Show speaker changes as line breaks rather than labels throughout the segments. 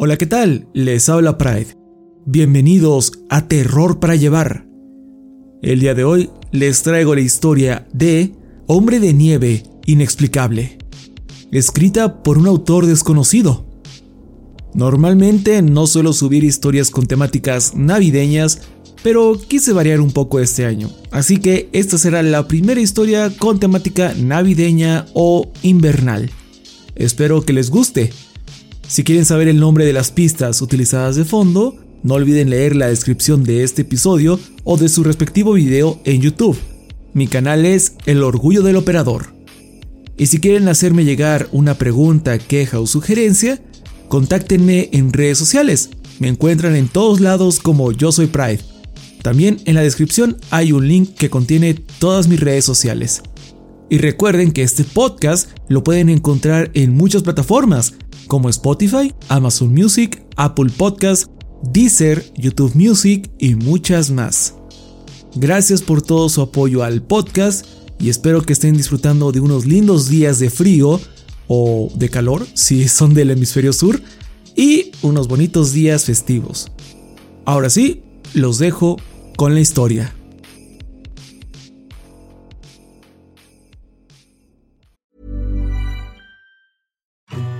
Hola, ¿qué tal? Les habla Pride. Bienvenidos a Terror para Llevar. El día de hoy les traigo la historia de Hombre de Nieve Inexplicable, escrita por un autor desconocido. Normalmente no suelo subir historias con temáticas navideñas, pero quise variar un poco este año, así que esta será la primera historia con temática navideña o invernal. Espero que les guste. Si quieren saber el nombre de las pistas utilizadas de fondo, no olviden leer la descripción de este episodio o de su respectivo video en YouTube. Mi canal es El Orgullo del Operador. Y si quieren hacerme llegar una pregunta, queja o sugerencia, contáctenme en redes sociales. Me encuentran en todos lados como Yo Soy Pride. También en la descripción hay un link que contiene todas mis redes sociales. Y recuerden que este podcast lo pueden encontrar en muchas plataformas como Spotify, Amazon Music, Apple Podcasts, Deezer, YouTube Music y muchas más. Gracias por todo su apoyo al podcast y espero que estén disfrutando de unos lindos días de frío o de calor si son del hemisferio sur y unos bonitos días festivos. Ahora sí, los dejo con la historia.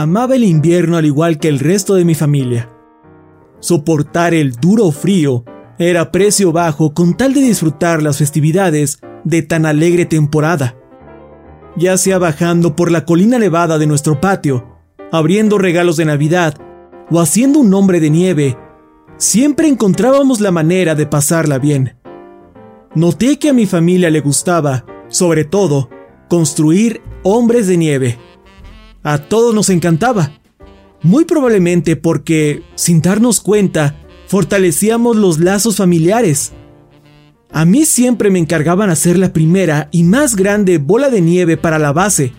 Amaba el invierno al igual que el resto de mi familia. Soportar el duro frío era precio bajo con tal de disfrutar las festividades de tan alegre temporada. Ya sea bajando por la colina nevada de nuestro patio, abriendo regalos de Navidad o haciendo un hombre de nieve, siempre encontrábamos la manera de pasarla bien. Noté que a mi familia le gustaba, sobre todo, construir hombres de nieve. A todos nos encantaba. Muy probablemente porque, sin darnos cuenta, fortalecíamos los lazos familiares. A mí siempre me encargaban hacer la primera y más grande bola de nieve para la base,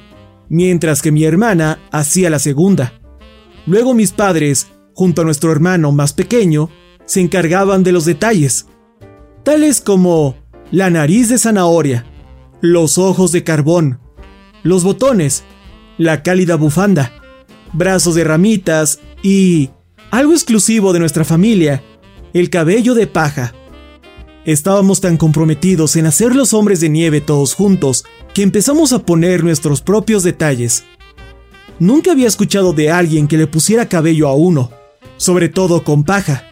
mientras que mi hermana hacía la segunda. Luego mis padres, junto a nuestro hermano más pequeño, se encargaban de los detalles. tales como la nariz de zanahoria, los ojos de carbón, los botones, la cálida bufanda, brazos de ramitas y, algo exclusivo de nuestra familia, el cabello de paja. Estábamos tan comprometidos en hacer los hombres de nieve todos juntos que empezamos a poner nuestros propios detalles. Nunca había escuchado de alguien que le pusiera cabello a uno, sobre todo con paja.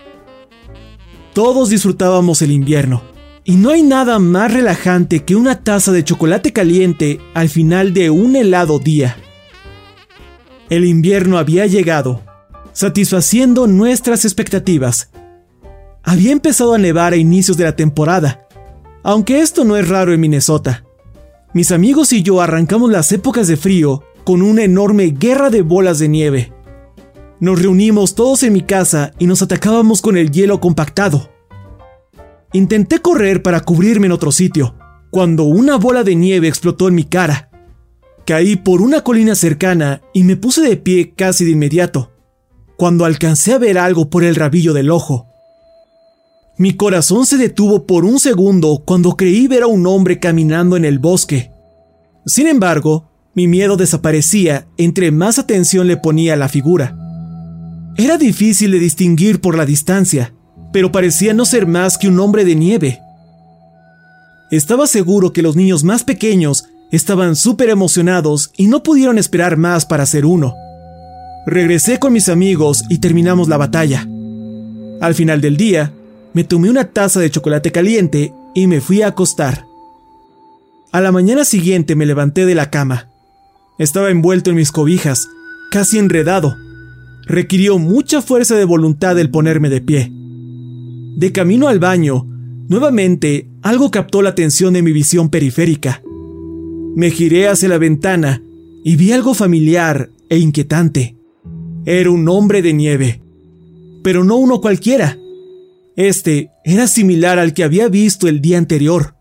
Todos disfrutábamos el invierno, y no hay nada más relajante que una taza de chocolate caliente al final de un helado día. El invierno había llegado, satisfaciendo nuestras expectativas. Había empezado a nevar a inicios de la temporada, aunque esto no es raro en Minnesota. Mis amigos y yo arrancamos las épocas de frío con una enorme guerra de bolas de nieve. Nos reunimos todos en mi casa y nos atacábamos con el hielo compactado. Intenté correr para cubrirme en otro sitio, cuando una bola de nieve explotó en mi cara. Caí por una colina cercana y me puse de pie casi de inmediato, cuando alcancé a ver algo por el rabillo del ojo. Mi corazón se detuvo por un segundo cuando creí ver a un hombre caminando en el bosque. Sin embargo, mi miedo desaparecía entre más atención le ponía a la figura. Era difícil de distinguir por la distancia, pero parecía no ser más que un hombre de nieve. Estaba seguro que los niños más pequeños estaban súper emocionados y no pudieron esperar más para ser uno. Regresé con mis amigos y terminamos la batalla. Al final del día, me tomé una taza de chocolate caliente y me fui a acostar. A la mañana siguiente me levanté de la cama. Estaba envuelto en mis cobijas, casi enredado. Requirió mucha fuerza de voluntad el ponerme de pie. De camino al baño, nuevamente algo captó la atención de mi visión periférica. Me giré hacia la ventana y vi algo familiar e inquietante. Era un hombre de nieve, pero no uno cualquiera. Este era similar al que había visto el día anterior.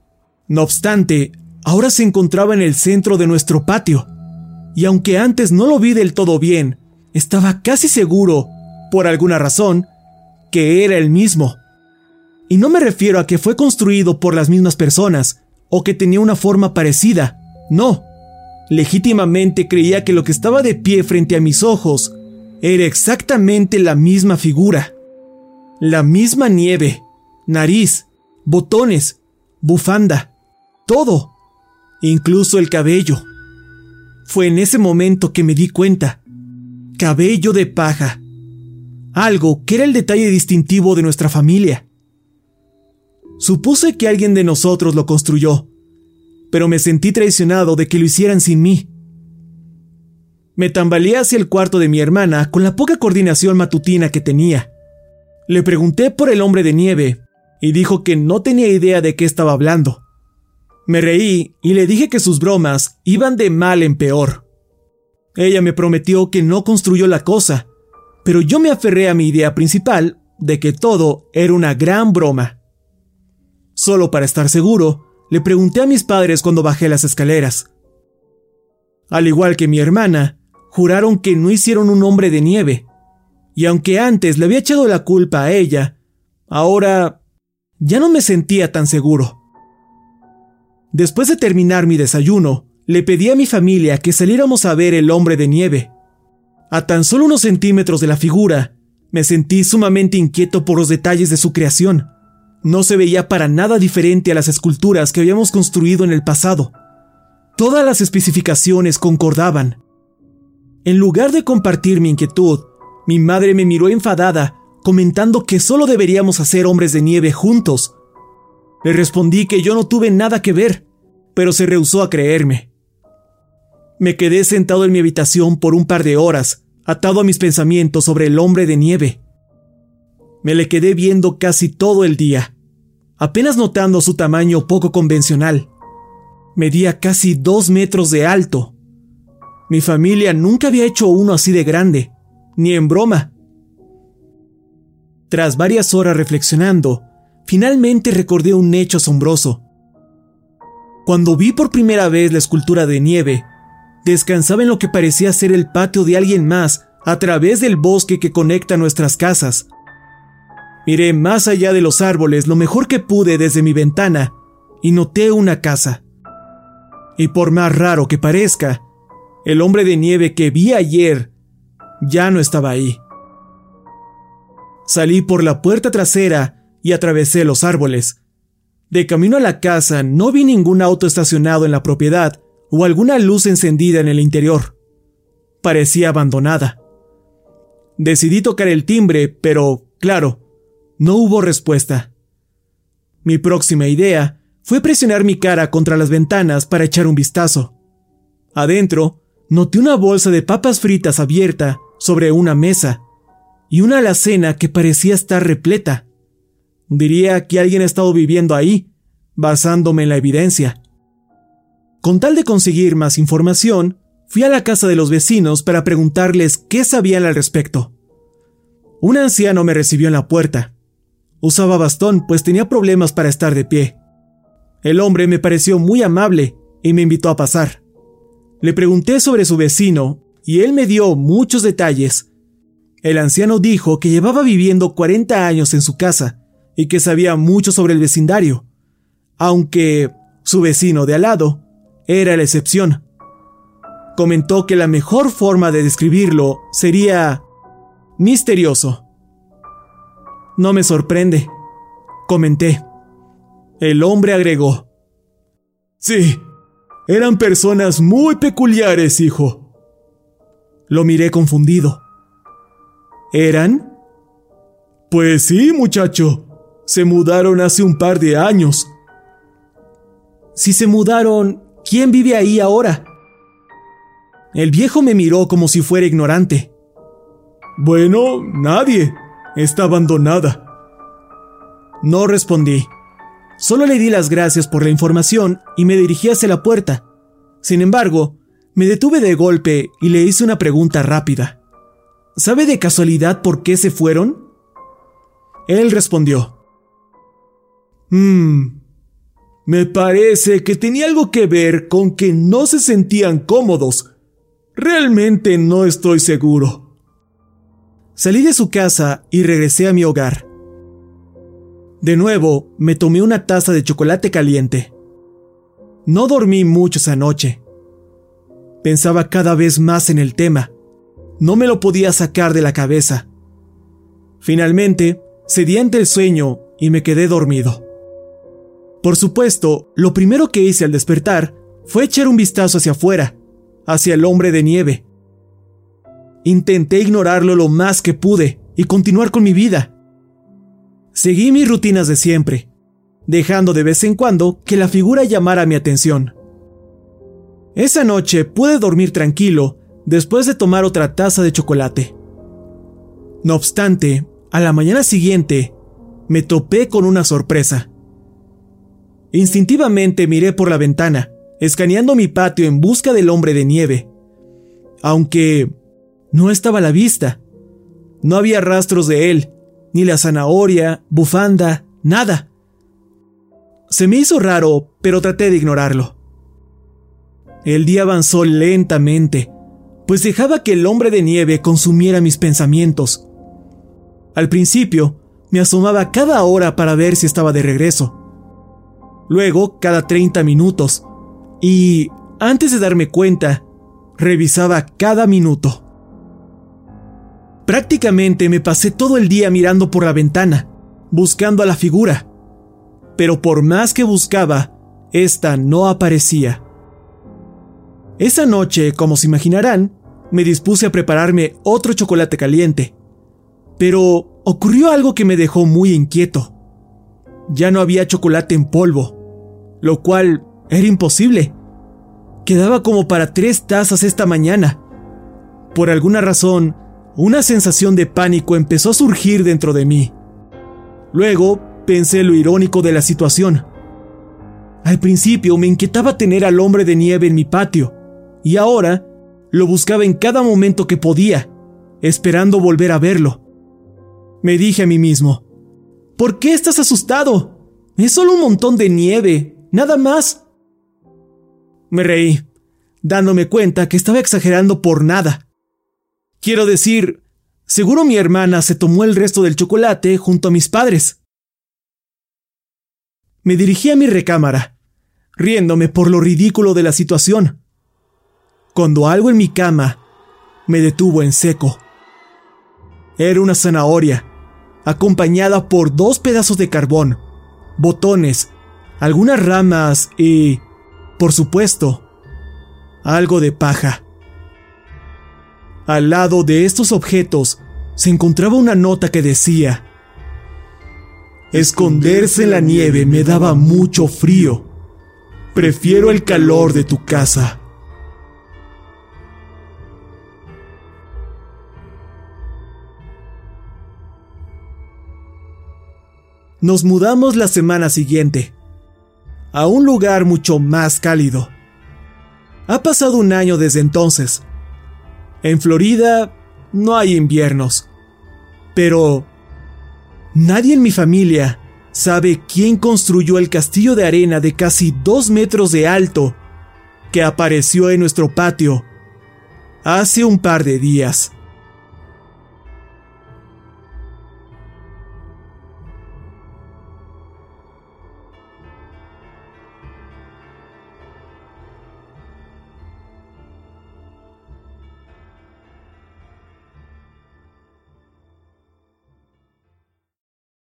No obstante, ahora se encontraba en el centro de nuestro patio y aunque antes no lo vi del todo bien, estaba casi seguro, por alguna razón, que era el mismo. Y no me refiero a que fue construido por las mismas personas, o que tenía una forma parecida, no. Legítimamente creía que lo que estaba de pie frente a mis ojos era exactamente la misma figura. La misma nieve, nariz, botones, bufanda, todo, incluso el cabello. Fue en ese momento que me di cuenta. Cabello de paja. Algo que era el detalle distintivo de nuestra familia. Supuse que alguien de nosotros lo construyó, pero me sentí traicionado de que lo hicieran sin mí. Me tambaleé hacia el cuarto de mi hermana con la poca coordinación matutina que tenía. Le pregunté por el hombre de nieve y dijo que no tenía idea de qué estaba hablando. Me reí y le dije que sus bromas iban de mal en peor. Ella me prometió que no construyó la cosa, pero yo me aferré a mi idea principal de que todo era una gran broma. Solo para estar seguro, le pregunté a mis padres cuando bajé las escaleras. Al igual que mi hermana, juraron que no hicieron un hombre de nieve, y aunque antes le había echado la culpa a ella, ahora ya no me sentía tan seguro. Después de terminar mi desayuno, le pedí a mi familia que saliéramos a ver el hombre de nieve. A tan solo unos centímetros de la figura, me sentí sumamente inquieto por los detalles de su creación. No se veía para nada diferente a las esculturas que habíamos construido en el pasado. Todas las especificaciones concordaban. En lugar de compartir mi inquietud, mi madre me miró enfadada, comentando que solo deberíamos hacer hombres de nieve juntos. Le respondí que yo no tuve nada que ver, pero se rehusó a creerme. Me quedé sentado en mi habitación por un par de horas, atado a mis pensamientos sobre el hombre de nieve. Me le quedé viendo casi todo el día, apenas notando su tamaño poco convencional. Medía casi dos metros de alto. Mi familia nunca había hecho uno así de grande, ni en broma. Tras varias horas reflexionando, finalmente recordé un hecho asombroso. Cuando vi por primera vez la escultura de nieve, descansaba en lo que parecía ser el patio de alguien más a través del bosque que conecta nuestras casas. Miré más allá de los árboles lo mejor que pude desde mi ventana y noté una casa. Y por más raro que parezca, el hombre de nieve que vi ayer ya no estaba ahí. Salí por la puerta trasera y atravesé los árboles. De camino a la casa no vi ningún auto estacionado en la propiedad o alguna luz encendida en el interior. Parecía abandonada. Decidí tocar el timbre, pero, claro, no hubo respuesta. Mi próxima idea fue presionar mi cara contra las ventanas para echar un vistazo. Adentro, noté una bolsa de papas fritas abierta sobre una mesa y una alacena que parecía estar repleta. Diría que alguien ha estado viviendo ahí, basándome en la evidencia. Con tal de conseguir más información, fui a la casa de los vecinos para preguntarles qué sabían al respecto. Un anciano me recibió en la puerta. Usaba bastón, pues tenía problemas para estar de pie. El hombre me pareció muy amable y me invitó a pasar. Le pregunté sobre su vecino y él me dio muchos detalles. El anciano dijo que llevaba viviendo 40 años en su casa y que sabía mucho sobre el vecindario, aunque su vecino de al lado era la excepción. Comentó que la mejor forma de describirlo sería misterioso. No me sorprende, comenté. El hombre agregó. Sí, eran personas muy peculiares, hijo. Lo miré confundido. ¿Eran? Pues sí, muchacho. Se mudaron hace un par de años. Si se mudaron, ¿quién vive ahí ahora? El viejo me miró como si fuera ignorante. Bueno, nadie. Está abandonada. No respondí. Solo le di las gracias por la información y me dirigí hacia la puerta. Sin embargo, me detuve de golpe y le hice una pregunta rápida. ¿Sabe de casualidad por qué se fueron? Él respondió. Mmm. Me parece que tenía algo que ver con que no se sentían cómodos. Realmente no estoy seguro. Salí de su casa y regresé a mi hogar. De nuevo, me tomé una taza de chocolate caliente. No dormí mucho esa noche. Pensaba cada vez más en el tema. No me lo podía sacar de la cabeza. Finalmente, cedí ante el sueño y me quedé dormido. Por supuesto, lo primero que hice al despertar fue echar un vistazo hacia afuera, hacia el hombre de nieve. Intenté ignorarlo lo más que pude y continuar con mi vida. Seguí mis rutinas de siempre, dejando de vez en cuando que la figura llamara mi atención. Esa noche pude dormir tranquilo después de tomar otra taza de chocolate. No obstante, a la mañana siguiente, me topé con una sorpresa. Instintivamente miré por la ventana, escaneando mi patio en busca del hombre de nieve. Aunque no estaba a la vista. No había rastros de él, ni la zanahoria, bufanda, nada. Se me hizo raro, pero traté de ignorarlo. El día avanzó lentamente, pues dejaba que el hombre de nieve consumiera mis pensamientos. Al principio, me asomaba cada hora para ver si estaba de regreso. Luego, cada 30 minutos. Y, antes de darme cuenta, revisaba cada minuto. Prácticamente me pasé todo el día mirando por la ventana, buscando a la figura. Pero por más que buscaba, esta no aparecía. Esa noche, como se imaginarán, me dispuse a prepararme otro chocolate caliente. Pero ocurrió algo que me dejó muy inquieto. Ya no había chocolate en polvo, lo cual era imposible. Quedaba como para tres tazas esta mañana. Por alguna razón, una sensación de pánico empezó a surgir dentro de mí. Luego pensé lo irónico de la situación. Al principio me inquietaba tener al hombre de nieve en mi patio, y ahora lo buscaba en cada momento que podía, esperando volver a verlo. Me dije a mí mismo, ¿por qué estás asustado? Es solo un montón de nieve, nada más. Me reí, dándome cuenta que estaba exagerando por nada. Quiero decir, Seguro mi hermana se tomó el resto del chocolate junto a mis padres. Me dirigí a mi recámara, riéndome por lo ridículo de la situación, cuando algo en mi cama me detuvo en seco. Era una zanahoria, acompañada por dos pedazos de carbón, botones, algunas ramas y, por supuesto, algo de paja. Al lado de estos objetos se encontraba una nota que decía, Esconderse en la nieve me daba mucho frío. Prefiero el calor de tu casa. Nos mudamos la semana siguiente, a un lugar mucho más cálido. Ha pasado un año desde entonces. En Florida no hay inviernos. Pero nadie en mi familia sabe quién construyó el castillo de arena de casi dos metros de alto que apareció en nuestro patio hace un par de días.